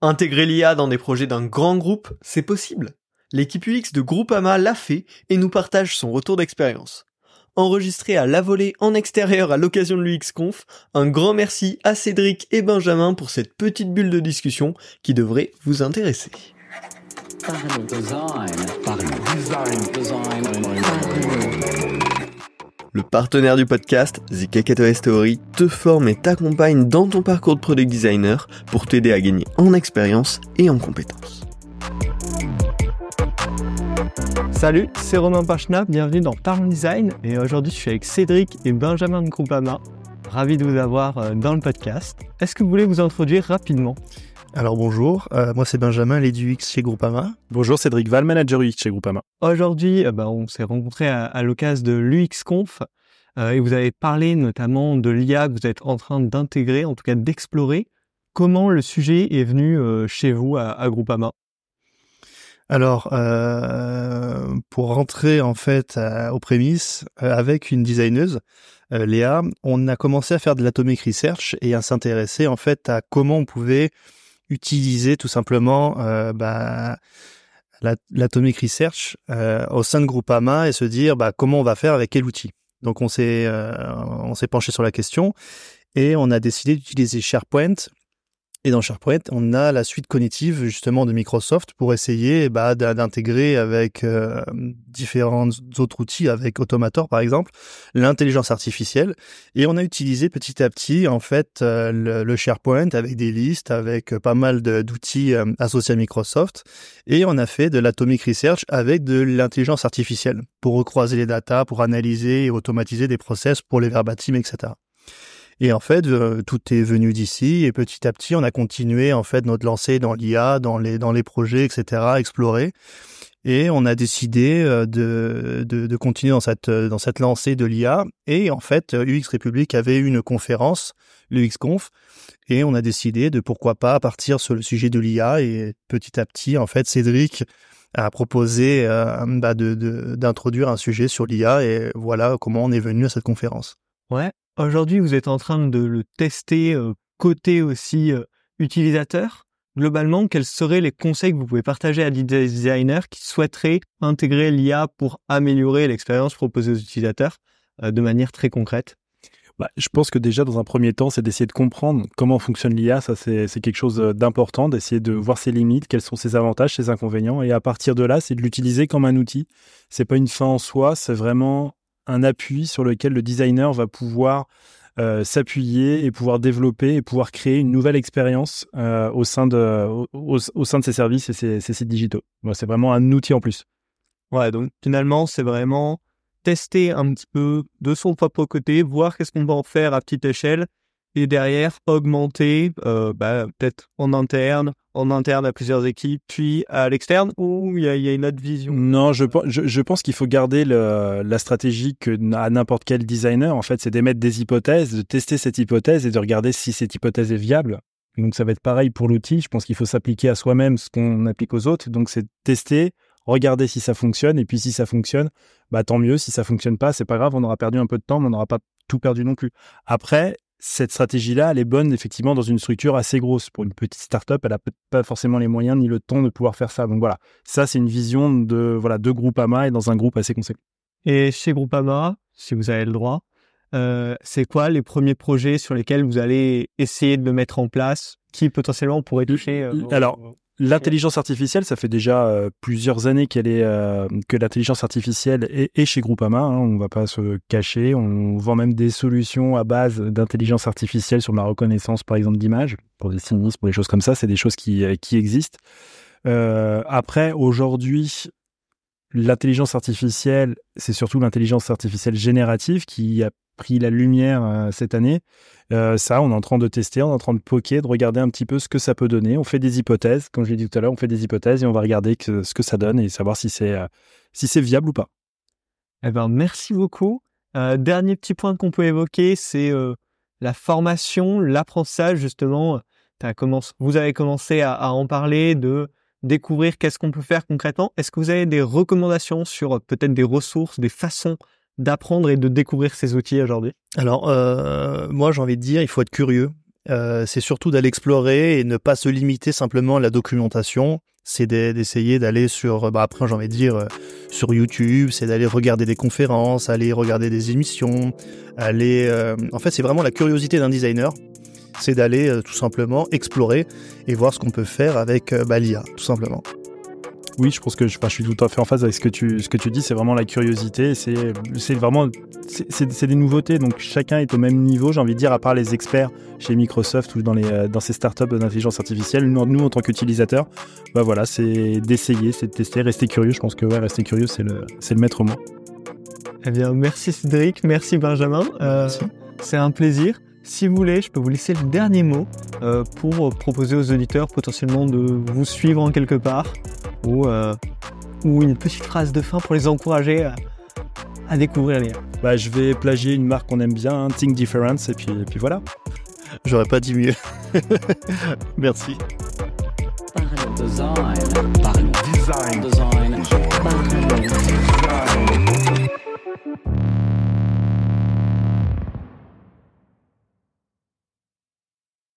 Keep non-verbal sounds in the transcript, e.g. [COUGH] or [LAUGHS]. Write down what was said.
Intégrer l'IA dans des projets d'un grand groupe, c'est possible. L'équipe UX de Groupama l'a fait et nous partage son retour d'expérience. Enregistré à la volée en extérieur à l'occasion de l'UXConf, un grand merci à Cédric et Benjamin pour cette petite bulle de discussion qui devrait vous intéresser. Le partenaire du podcast, The Kakato Story, te forme et t'accompagne dans ton parcours de product designer pour t'aider à gagner en expérience et en compétences. Salut, c'est Romain Pachna, bienvenue dans Parle Design et aujourd'hui je suis avec Cédric et Benjamin de Groupama. Ravi de vous avoir euh, dans le podcast. Est-ce que vous voulez vous introduire rapidement? Alors bonjour, euh, moi c'est Benjamin, l'aide UX chez Groupama. Bonjour Cédric Val, manager UX chez Groupama. Aujourd'hui, euh, bah, on s'est rencontrés à, l'occasion de l'UXConf euh, et vous avez parlé notamment de l'IA que vous êtes en train d'intégrer, en tout cas d'explorer. Comment le sujet est venu chez vous à, à Groupama? Alors, pour rentrer en fait aux prémices, avec une designeuse, Léa, on a commencé à faire de l'atomic research et à s'intéresser en fait à comment on pouvait utiliser tout simplement euh, bah, l'Atomic Research euh, au sein de Groupama et se dire bah, comment on va faire avec quel outil. Donc on s'est euh, on s'est penché sur la question et on a décidé d'utiliser SharePoint et dans SharePoint, on a la suite cognitive justement de Microsoft pour essayer bah, d'intégrer avec euh, différents autres outils, avec Automator par exemple, l'intelligence artificielle. Et on a utilisé petit à petit en fait euh, le, SharePoint avec des listes, avec pas mal d'outils euh, associés à Microsoft. Et on a fait de l'atomic research avec de l'intelligence artificielle pour recroiser les datas, pour analyser et automatiser des process pour les verbatims, etc. Et en fait, euh, tout est venu d'ici et petit à petit, on a continué en fait notre lancée dans l'IA, dans les dans les projets, etc. Explorer. Et on a décidé euh, de, de, de, continuer dans cette, dans cette lancée de l'IA. Et en fait, UX République avait une conférence, l'UXConf, et on a décidé de pourquoi pas partir sur le sujet de l'IA. Et petit à petit, en fait, Cédric a proposé euh, bah d'introduire un sujet sur l'IA. Et voilà comment on est venu à cette conférence. Ouais, Aujourd'hui, vous êtes en train de le tester euh, côté aussi euh, utilisateur. Globalement, quels seraient les conseils que vous pouvez partager à des designers qui souhaiteraient intégrer l'IA pour améliorer l'expérience proposée aux utilisateurs euh, de manière très concrète? Bah, je pense que déjà, dans un premier temps, c'est d'essayer de comprendre comment fonctionne l'IA. Ça, c'est quelque chose d'important, d'essayer de voir ses limites, quels sont ses avantages, ses inconvénients. Et à partir de là, c'est de l'utiliser comme un outil. C'est pas une fin en soi, c'est vraiment un appui sur lequel le designer va pouvoir euh, s'appuyer et pouvoir développer et pouvoir créer une nouvelle expérience euh, au, sein de, au, sein de ses services et ses, sites digitaux. c'est vraiment un outil en plus. Ouais, donc finalement, c'est vraiment tester un petit peu de son propre côté, voir qu'est-ce qu'on va en faire à petite échelle et derrière augmenter euh, bah, peut-être en interne, en interne à plusieurs équipes, puis à l'externe, ou il y, a, une autre vision? Non, je, pense qu'il faut garder la stratégie que à n'importe quel designer, en fait, c'est d'émettre des hypothèses, de tester cette hypothèse et de regarder si cette hypothèse est viable. Donc ça va être pareil pour l'outil. Je pense qu'il faut s'appliquer à soi-même ce qu'on applique aux autres. Donc c'est tester, regarder si ça fonctionne, et puis si ça fonctionne, bah tant mieux. Si ça fonctionne pas, c'est pas grave, on aura perdu un peu de temps, mais on n'aura pas tout perdu non plus. Après, cette stratégie-là, elle est bonne effectivement dans une structure assez grosse. Pour une petite startup, elle n'a pas forcément les moyens ni le temps de pouvoir faire ça. Donc voilà, ça c'est une vision de voilà de Groupama et dans un groupe assez conséquent. Et chez Groupama, si vous avez le droit, euh, c'est quoi les premiers projets sur lesquels vous allez essayer de le mettre en place, qui potentiellement pourraient toucher euh, Alors, L'intelligence artificielle, ça fait déjà euh, plusieurs années qu'elle est euh, que l'intelligence artificielle est, chez Groupama. Hein, on va pas se cacher. On vend même des solutions à base d'intelligence artificielle sur la reconnaissance, par exemple, d'images pour des sinistres, pour des choses comme ça. C'est des choses qui euh, qui existent. après, aujourd'hui, l'intelligence artificielle, c'est surtout l'intelligence artificielle générative qui a pris la lumière euh, cette année. Euh, ça, on est en train de tester, on est en train de poker, de regarder un petit peu ce que ça peut donner. On fait des hypothèses, comme je l'ai dit tout à l'heure, on fait des hypothèses et on va regarder ce que ça donne et savoir si c'est euh, si c'est viable ou pas. Eh ben, merci beaucoup. dernier petit point qu'on peut évoquer, c'est la formation, l'apprentissage justement. vous avez commencé à, en parler de découvrir qu'est-ce qu'on peut faire concrètement. Est-ce que vous avez des recommandations sur peut-être des ressources, des façons d'apprendre et de découvrir ces outils aujourd'hui? Alors, euh, moi, j'ai envie de dire, il faut être curieux. euh, c'est surtout d'aller explorer et ne pas se limiter simplement à la documentation. C'est d'essayer d'aller sur, bah après j'ai envie de dire, euh, sur YouTube, c'est d'aller regarder des conférences, aller regarder des émissions, aller... Euh, en fait, c'est vraiment la curiosité d'un designer, c'est d'aller tout simplement explorer et voir ce qu'on peut faire avec bah, l'IA, tout simplement. Oui, je pense que je, je, suis tout à fait en phase avec ce que tu, ce que tu dis. C'est vraiment la curiosité. C'est, c'est vraiment, c'est, des nouveautés. Donc chacun est au même niveau. J'ai envie de dire, à part les experts chez Microsoft ou dans les, euh, dans ces startups d'intelligence artificielle, nous, nous en tant qu'utilisateurs, bah voilà, c'est d'essayer, c'est de tester, rester curieux. Je pense que ouais, rester curieux, c'est le, c'est le maître mot. Eh bien, merci Cédric, merci Benjamin. Euh, c'est un plaisir. Si vous voulez, je peux vous laisser le dernier mot euh, pour proposer aux auditeurs potentiellement de vous suivre en quelque part ou, euh, ou une petite phrase de fin pour les encourager à, découvrir les. Bah, je vais plagier une marque qu'on aime bien, hein, Think Difference, et puis, et puis voilà. J'aurais pas dit mieux. [LAUGHS] Merci.